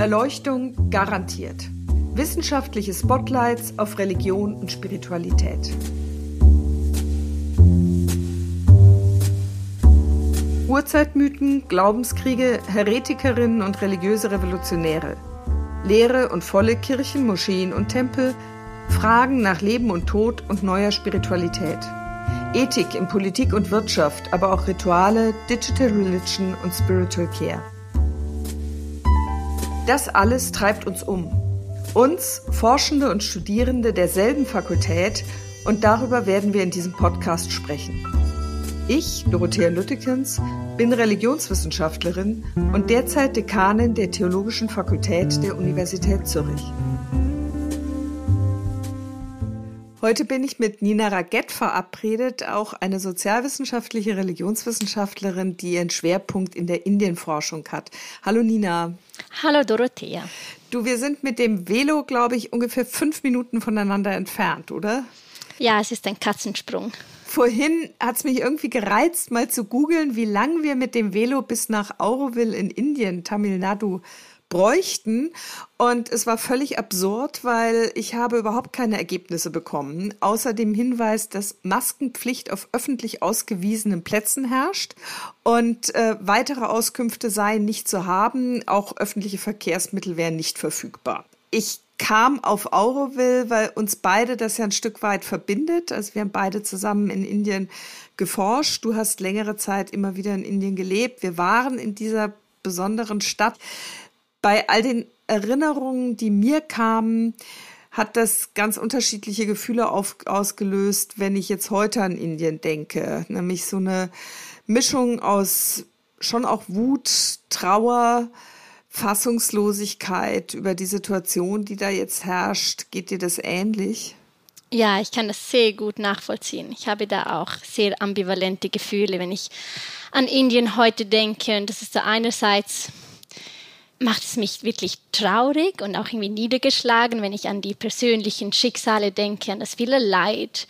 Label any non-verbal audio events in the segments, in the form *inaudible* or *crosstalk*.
Erleuchtung garantiert. Wissenschaftliche Spotlights auf Religion und Spiritualität. Urzeitmythen, Glaubenskriege, Heretikerinnen und religiöse Revolutionäre. Leere und volle Kirchen, Moscheen und Tempel, Fragen nach Leben und Tod und neuer Spiritualität. Ethik in Politik und Wirtschaft, aber auch Rituale, Digital Religion und Spiritual Care. Das alles treibt uns um. Uns, Forschende und Studierende derselben Fakultät, und darüber werden wir in diesem Podcast sprechen. Ich, Dorothea Lüttekens, bin Religionswissenschaftlerin und derzeit Dekanin der Theologischen Fakultät der Universität Zürich. Heute bin ich mit Nina Raget verabredet, auch eine sozialwissenschaftliche Religionswissenschaftlerin, die ihren Schwerpunkt in der Indienforschung hat. Hallo Nina. Hallo Dorothea. Du, wir sind mit dem Velo, glaube ich, ungefähr fünf Minuten voneinander entfernt, oder? Ja, es ist ein Katzensprung. Vorhin hat es mich irgendwie gereizt, mal zu googeln, wie lang wir mit dem Velo bis nach Auroville in Indien, Tamil Nadu, bräuchten. Und es war völlig absurd, weil ich habe überhaupt keine Ergebnisse bekommen, außer dem Hinweis, dass Maskenpflicht auf öffentlich ausgewiesenen Plätzen herrscht und äh, weitere Auskünfte seien nicht zu haben. Auch öffentliche Verkehrsmittel wären nicht verfügbar. Ich kam auf Auroville, weil uns beide das ja ein Stück weit verbindet. Also wir haben beide zusammen in Indien geforscht. Du hast längere Zeit immer wieder in Indien gelebt. Wir waren in dieser besonderen Stadt. Bei all den Erinnerungen, die mir kamen, hat das ganz unterschiedliche Gefühle auf, ausgelöst, wenn ich jetzt heute an Indien denke. Nämlich so eine Mischung aus schon auch Wut, Trauer, Fassungslosigkeit über die Situation, die da jetzt herrscht. Geht dir das ähnlich? Ja, ich kann das sehr gut nachvollziehen. Ich habe da auch sehr ambivalente Gefühle, wenn ich an Indien heute denke. Und das ist da einerseits macht es mich wirklich traurig und auch irgendwie niedergeschlagen, wenn ich an die persönlichen Schicksale denke, an das viele Leid,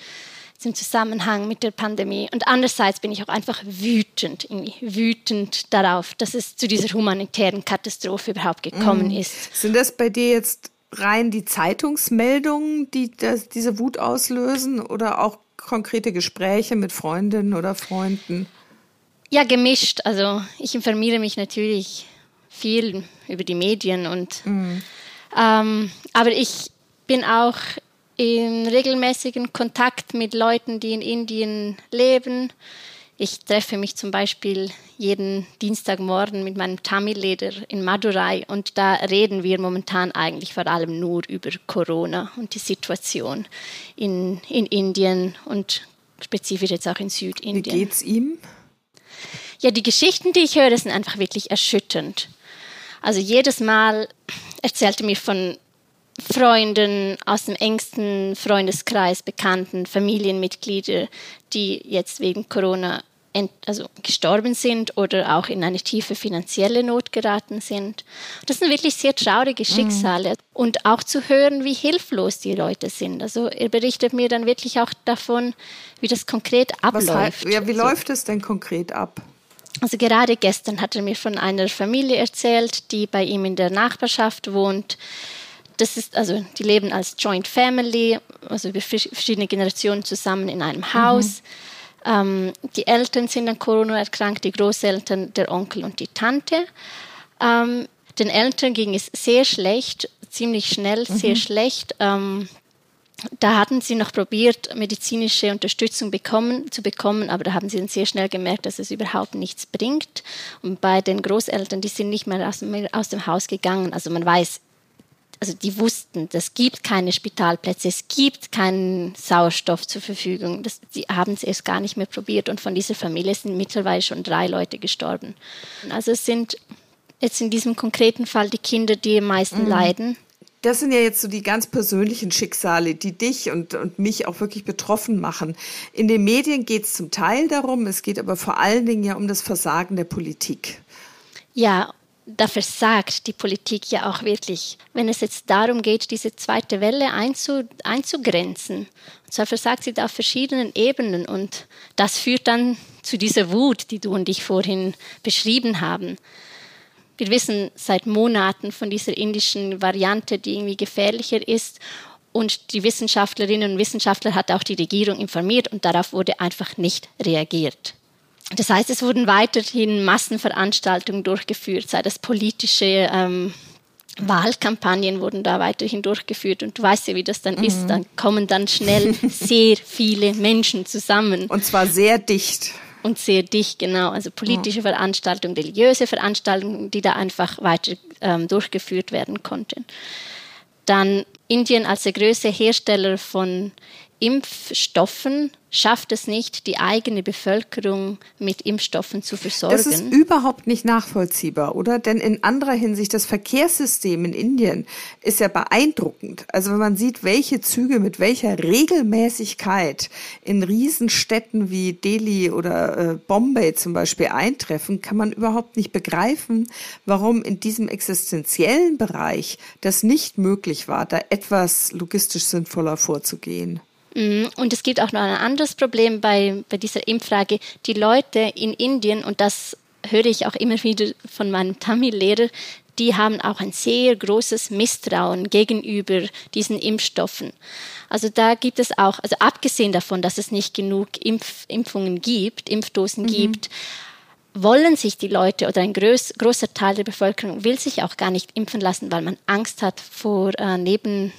im Zusammenhang mit der Pandemie. Und andererseits bin ich auch einfach wütend, irgendwie wütend darauf, dass es zu dieser humanitären Katastrophe überhaupt gekommen mhm. ist. Sind das bei dir jetzt rein die Zeitungsmeldungen, die das, diese Wut auslösen oder auch konkrete Gespräche mit Freundinnen oder Freunden? Ja, gemischt. Also ich informiere mich natürlich viel über die Medien und mhm. ähm, aber ich bin auch in regelmäßigen Kontakt mit Leuten, die in Indien leben. Ich treffe mich zum Beispiel jeden Dienstagmorgen mit meinem Tamil-Leder in Madurai und da reden wir momentan eigentlich vor allem nur über Corona und die Situation in, in Indien und spezifisch jetzt auch in Südindien. Wie geht's ihm? Ja, die Geschichten, die ich höre, sind einfach wirklich erschütternd. Also jedes Mal erzählte mir von Freunden aus dem engsten Freundeskreis, Bekannten, Familienmitglieder, die jetzt wegen Corona also gestorben sind oder auch in eine tiefe finanzielle Not geraten sind. Das sind wirklich sehr traurige mhm. Schicksale. Mhm. Und auch zu hören, wie hilflos die Leute sind. Also er berichtet mir dann wirklich auch davon, wie das konkret abläuft. Heißt, ja, wie läuft es denn konkret ab? Also gerade gestern hat er mir von einer Familie erzählt, die bei ihm in der Nachbarschaft wohnt das ist, also die leben als Joint Family, also über verschiedene Generationen zusammen in einem mhm. Haus. Mhm. Ähm, die Eltern sind an Corona erkrankt, die Großeltern, der Onkel und die Tante. Ähm, den Eltern ging es sehr schlecht, ziemlich schnell mhm. sehr schlecht. Ähm, da hatten sie noch probiert, medizinische Unterstützung bekommen, zu bekommen, aber da haben sie dann sehr schnell gemerkt, dass es überhaupt nichts bringt. Und bei den Großeltern, die sind nicht mehr aus, aus dem Haus gegangen. Also man weiß also die wussten, es gibt keine Spitalplätze, es gibt keinen Sauerstoff zur Verfügung. Das, die haben es erst gar nicht mehr probiert und von dieser Familie sind mittlerweile schon drei Leute gestorben. Also es sind jetzt in diesem konkreten Fall die Kinder, die am meisten mhm. leiden. Das sind ja jetzt so die ganz persönlichen Schicksale, die dich und, und mich auch wirklich betroffen machen. In den Medien geht es zum Teil darum, es geht aber vor allen Dingen ja um das Versagen der Politik. Ja, da versagt die Politik ja auch wirklich, wenn es jetzt darum geht, diese zweite Welle einzu, einzugrenzen. Und zwar versagt sie da auf verschiedenen Ebenen und das führt dann zu dieser Wut, die du und ich vorhin beschrieben haben. Wir wissen seit Monaten von dieser indischen Variante, die irgendwie gefährlicher ist. Und die Wissenschaftlerinnen und Wissenschaftler hat auch die Regierung informiert und darauf wurde einfach nicht reagiert. Das heißt, es wurden weiterhin Massenveranstaltungen durchgeführt, sei das politische ähm, Wahlkampagnen wurden da weiterhin durchgeführt und du weißt ja, wie das dann mhm. ist. Dann kommen dann schnell *laughs* sehr viele Menschen zusammen. Und zwar sehr dicht. Und sehr dicht, genau. Also politische. Veranstaltungen, religiöse Veranstaltungen, die da einfach weiter ähm, durchgeführt werden konnten. Dann Indien als der größte Hersteller von Impfstoffen schafft es nicht, die eigene Bevölkerung mit Impfstoffen zu versorgen. Das ist überhaupt nicht nachvollziehbar, oder? Denn in anderer Hinsicht, das Verkehrssystem in Indien ist ja beeindruckend. Also wenn man sieht, welche Züge mit welcher Regelmäßigkeit in Riesenstädten wie Delhi oder äh, Bombay zum Beispiel eintreffen, kann man überhaupt nicht begreifen, warum in diesem existenziellen Bereich das nicht möglich war, da etwas logistisch sinnvoller vorzugehen. Mhm. Und es gibt auch noch ein anderes Problem bei, bei dieser Impffrage. Die Leute in Indien, und das höre ich auch immer wieder von meinem Tamil-Lehrer, die haben auch ein sehr großes Misstrauen gegenüber diesen Impfstoffen. Also da gibt es auch, also abgesehen davon, dass es nicht genug Impf Impfungen gibt, Impfdosen mhm. gibt, wollen sich die Leute oder ein groß, großer Teil der Bevölkerung will sich auch gar nicht impfen lassen, weil man Angst hat vor äh, Neben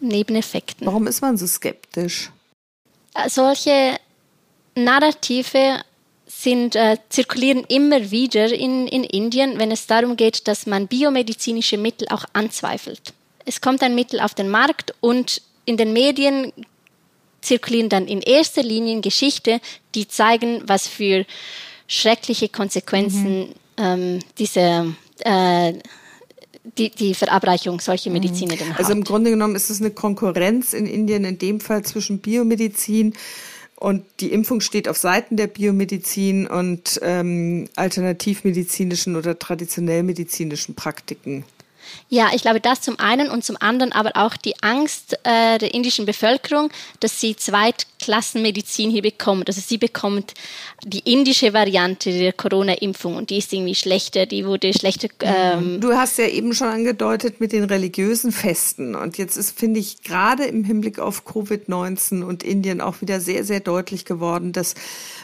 Nebeneffekten. Warum ist man so skeptisch? Äh, solche Narrative sind, äh, zirkulieren immer wieder in, in Indien, wenn es darum geht, dass man biomedizinische Mittel auch anzweifelt. Es kommt ein Mittel auf den Markt und in den Medien zirkulieren dann in erster Linie Geschichte, die zeigen, was für schreckliche Konsequenzen mhm. ähm, diese äh, die, die Verabreichung solcher mhm. Mediziner hat. Also im Grunde genommen ist es eine Konkurrenz in Indien, in dem Fall zwischen Biomedizin und die Impfung steht auf Seiten der Biomedizin und ähm, alternativmedizinischen oder traditionell medizinischen Praktiken. Ja, ich glaube das zum einen und zum anderen aber auch die Angst äh, der indischen Bevölkerung, dass sie Zweitklassenmedizin hier bekommt. Also sie bekommt die indische Variante der Corona-Impfung und die ist irgendwie schlechter, die wurde schlechter. Ähm du hast ja eben schon angedeutet mit den religiösen Festen und jetzt ist, finde ich, gerade im Hinblick auf Covid-19 und Indien auch wieder sehr, sehr deutlich geworden, dass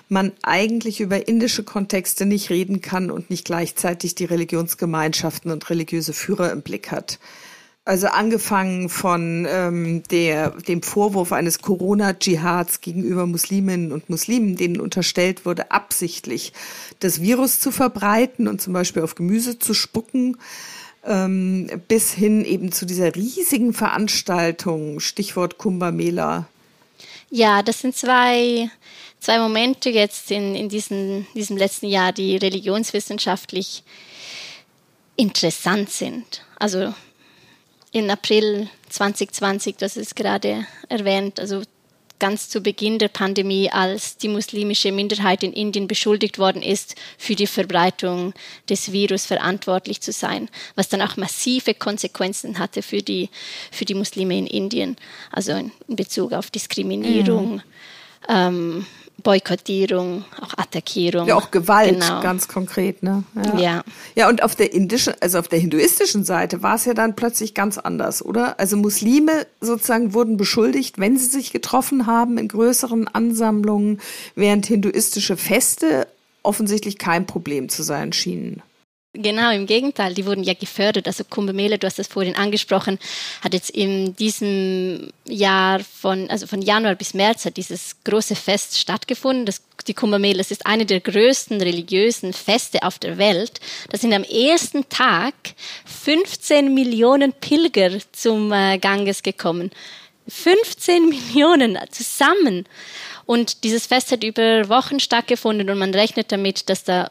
man eigentlich über indische Kontexte nicht reden kann und nicht gleichzeitig die Religionsgemeinschaften und religiöse Führer im Blick hat. Also angefangen von ähm, der, dem Vorwurf eines Corona-Dschihads gegenüber Musliminnen und Muslimen, denen unterstellt wurde, absichtlich das Virus zu verbreiten und zum Beispiel auf Gemüse zu spucken, ähm, bis hin eben zu dieser riesigen Veranstaltung, Stichwort Kumbh Mela. Ja, das sind zwei zwei Momente jetzt in, in diesen, diesem letzten Jahr, die religionswissenschaftlich interessant sind. Also in April 2020, das ist gerade erwähnt, also ganz zu Beginn der Pandemie, als die muslimische Minderheit in Indien beschuldigt worden ist, für die Verbreitung des Virus verantwortlich zu sein, was dann auch massive Konsequenzen hatte für die, für die Muslime in Indien, also in Bezug auf Diskriminierung. Mhm. Ähm, Boykottierung, auch Attackierung. Ja, auch Gewalt, genau. ganz konkret, ne? Ja. ja. Ja, und auf der indischen, also auf der hinduistischen Seite war es ja dann plötzlich ganz anders, oder? Also Muslime sozusagen wurden beschuldigt, wenn sie sich getroffen haben in größeren Ansammlungen, während hinduistische Feste offensichtlich kein Problem zu sein schienen. Genau, im Gegenteil, die wurden ja gefördert. Also Kumbh Mela, du hast das vorhin angesprochen, hat jetzt in diesem Jahr von, also von Januar bis März hat dieses große Fest stattgefunden. Das, die Kumbh Mela, das ist eine der größten religiösen Feste auf der Welt. Da sind am ersten Tag 15 Millionen Pilger zum äh, Ganges gekommen. 15 Millionen zusammen. Und dieses Fest hat über Wochen stattgefunden und man rechnet damit, dass da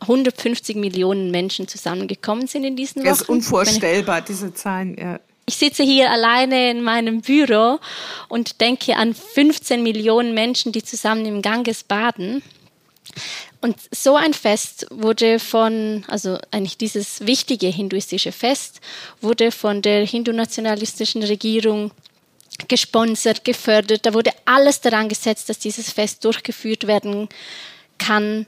150 Millionen Menschen zusammengekommen sind in diesen Wochen. Das ist unvorstellbar, diese Zahlen. Ja. Ich sitze hier alleine in meinem Büro und denke an 15 Millionen Menschen, die zusammen im Ganges baden. Und so ein Fest wurde von, also eigentlich dieses wichtige hinduistische Fest, wurde von der hindu-nationalistischen Regierung gesponsert, gefördert. Da wurde alles daran gesetzt, dass dieses Fest durchgeführt werden kann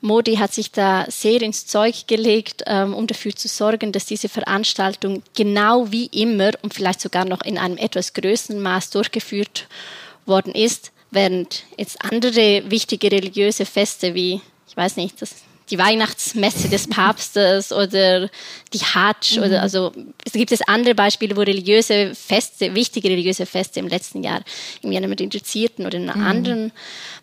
Modi hat sich da sehr ins Zeug gelegt, ähm, um dafür zu sorgen, dass diese Veranstaltung genau wie immer und vielleicht sogar noch in einem etwas größeren Maß durchgeführt worden ist, während jetzt andere wichtige religiöse Feste wie, ich weiß nicht, das die Weihnachtsmesse des *laughs* Papstes oder die Hajj mhm. oder also es gibt es andere Beispiele, wo religiöse Feste, wichtige religiöse Feste im letzten Jahr in einem reduzierten oder in einem mhm. anderen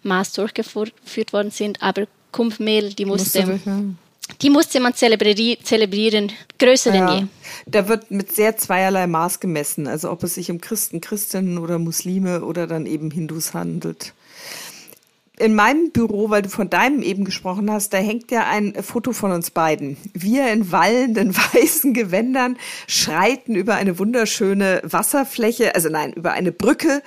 Maß durchgeführt worden sind, aber Kumpf Mehl, die musste, musste die musste man zelebrieren, zelebrieren größer ja, denn je. Da wird mit sehr zweierlei Maß gemessen, also ob es sich um Christen, Christinnen oder Muslime oder dann eben Hindus handelt in meinem Büro, weil du von deinem eben gesprochen hast, da hängt ja ein Foto von uns beiden. Wir in wallenden *laughs* weißen Gewändern schreiten über eine wunderschöne Wasserfläche, also nein, über eine Brücke,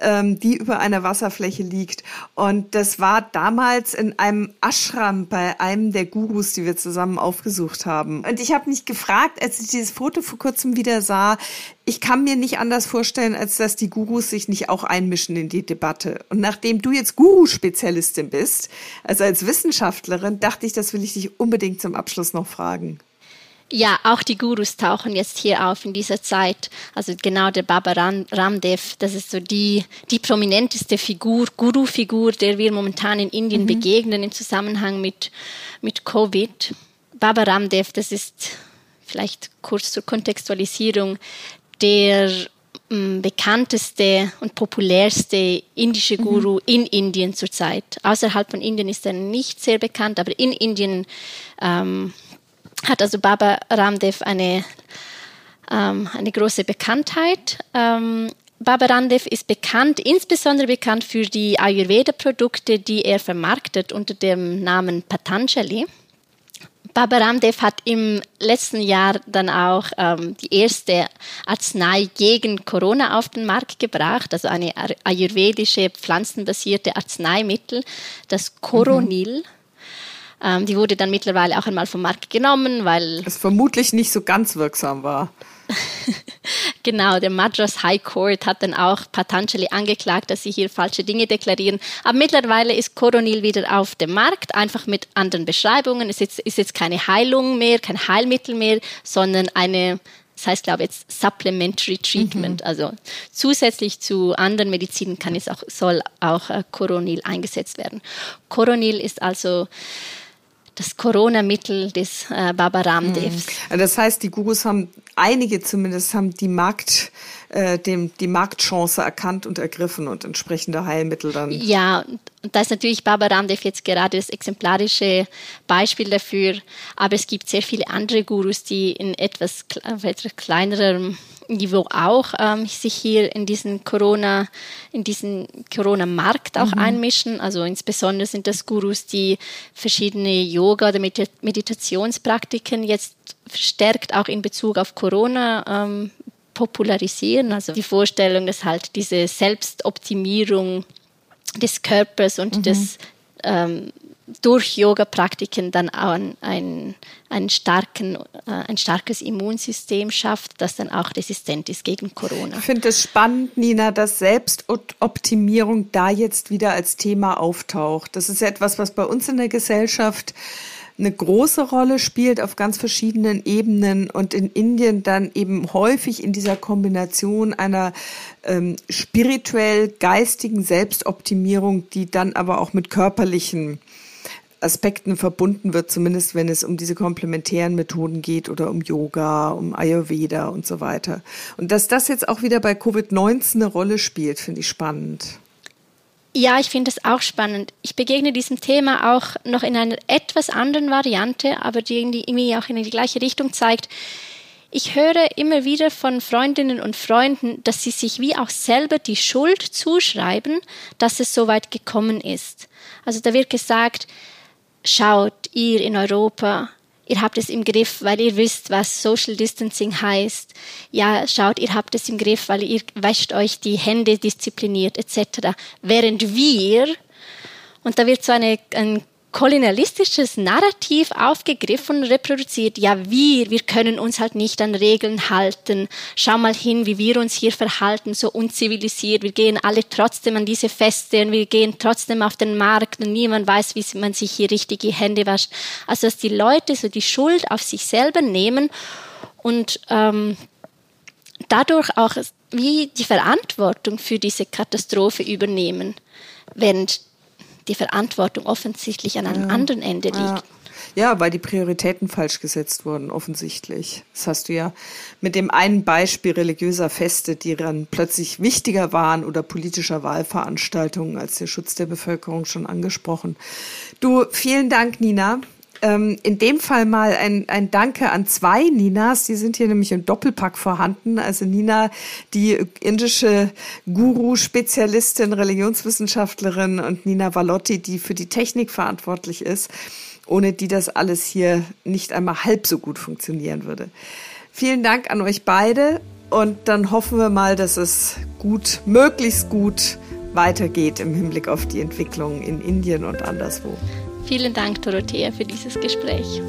ähm, die über einer Wasserfläche liegt. Und das war damals in einem Ashram bei einem der Gurus, die wir zusammen aufgesucht haben. Und ich habe mich gefragt, als ich dieses Foto vor kurzem wieder sah, ich kann mir nicht anders vorstellen, als dass die Gurus sich nicht auch einmischen in die Debatte. Und nachdem du jetzt Guru-Spezialistin bist, also als Wissenschaftlerin, dachte ich, das will ich dich unbedingt zum Abschluss noch fragen. Ja, auch die Gurus tauchen jetzt hier auf in dieser Zeit. Also genau der Baba Ramdev, das ist so die, die prominenteste Figur, Guru-Figur, der wir momentan in Indien mhm. begegnen im Zusammenhang mit, mit Covid. Baba Ramdev, das ist vielleicht kurz zur Kontextualisierung, der mm, bekannteste und populärste indische Guru mhm. in Indien zurzeit. Außerhalb von Indien ist er nicht sehr bekannt, aber in Indien ähm, hat also Baba Ramdev eine, ähm, eine große Bekanntheit. Ähm, Baba Ramdev ist bekannt, insbesondere bekannt für die Ayurveda-Produkte, die er vermarktet unter dem Namen Patanjali. Baba Ramdev hat im letzten Jahr dann auch ähm, die erste Arznei gegen Corona auf den Markt gebracht, also eine ayurvedische pflanzenbasierte Arzneimittel, das Coronil. Mhm. Ähm, die wurde dann mittlerweile auch einmal vom Markt genommen, weil es vermutlich nicht so ganz wirksam war. *laughs* genau, der Madras High Court hat dann auch Patanjali angeklagt, dass sie hier falsche Dinge deklarieren. Aber mittlerweile ist Coronil wieder auf dem Markt, einfach mit anderen Beschreibungen. Es ist, ist jetzt keine Heilung mehr, kein Heilmittel mehr, sondern eine das heißt, glaube ich, jetzt Supplementary Treatment. Mhm. Also zusätzlich zu anderen Medizinen kann es auch, soll auch äh, Coronil eingesetzt werden. Coronil ist also das Corona-Mittel des äh, Baba Ramdevs. Mhm. Das heißt, die Gurus haben, einige zumindest, haben die Markt, äh, dem, die Marktchance erkannt und ergriffen und entsprechende Heilmittel dann. Ja, und da ist natürlich Baba Ramdev jetzt gerade das exemplarische Beispiel dafür, aber es gibt sehr viele andere Gurus, die in etwas, etwas kleinerem Niveau auch ähm, sich hier in diesen Corona, in diesen Corona-Markt auch mhm. einmischen. Also insbesondere sind das Gurus, die verschiedene Yoga- oder Meditationspraktiken jetzt verstärkt auch in Bezug auf Corona ähm, popularisieren. Also die Vorstellung, dass halt diese Selbstoptimierung des Körpers und mhm. des ähm, durch Yoga-Praktiken dann auch ein, ein, starken, äh, ein starkes Immunsystem schafft, das dann auch resistent ist gegen Corona. Ich finde es spannend, Nina, dass Selbstoptimierung da jetzt wieder als Thema auftaucht. Das ist etwas, was bei uns in der Gesellschaft eine große Rolle spielt auf ganz verschiedenen Ebenen und in Indien dann eben häufig in dieser Kombination einer ähm, spirituell geistigen Selbstoptimierung, die dann aber auch mit körperlichen Aspekten verbunden wird, zumindest wenn es um diese komplementären Methoden geht oder um Yoga, um Ayurveda und so weiter. Und dass das jetzt auch wieder bei Covid-19 eine Rolle spielt, finde ich spannend. Ja, ich finde es auch spannend. Ich begegne diesem Thema auch noch in einer etwas anderen Variante, aber die irgendwie auch in die gleiche Richtung zeigt. Ich höre immer wieder von Freundinnen und Freunden, dass sie sich wie auch selber die Schuld zuschreiben, dass es so weit gekommen ist. Also da wird gesagt, schaut, ihr in Europa, ihr habt es im Griff, weil ihr wisst, was Social Distancing heißt. Ja, schaut, ihr habt es im Griff, weil ihr wäscht euch die Hände diszipliniert etc. Während wir, und da wird so eine, ein kolonialistisches Narrativ aufgegriffen und reproduziert. Ja, wir, wir können uns halt nicht an Regeln halten. Schau mal hin, wie wir uns hier verhalten, so unzivilisiert. Wir gehen alle trotzdem an diese Feste und wir gehen trotzdem auf den Markt und niemand weiß, wie man sich hier richtig die Hände wascht. Also, dass die Leute so die Schuld auf sich selber nehmen und ähm, dadurch auch wie die Verantwortung für diese Katastrophe übernehmen, während die Verantwortung offensichtlich an einem ja. anderen Ende liegt. Ja. Ja, weil die Prioritäten falsch gesetzt wurden, offensichtlich. Das hast du ja mit dem einen Beispiel religiöser Feste, die dann plötzlich wichtiger waren oder politischer Wahlveranstaltungen als der Schutz der Bevölkerung schon angesprochen. Du, vielen Dank, Nina ähm, in dem Fall mal ein, ein Danke an zwei Ninas. Die sind hier nämlich im Doppelpack vorhanden. Also Nina, die indische Guru-Spezialistin, Religionswissenschaftlerin und Nina Valotti, die für die Technik verantwortlich ist, ohne die das alles hier nicht einmal halb so gut funktionieren würde. Vielen Dank an euch beide und dann hoffen wir mal, dass es gut, möglichst gut weitergeht im Hinblick auf die Entwicklung in Indien und anderswo. Vielen Dank, Dorothea, für dieses Gespräch.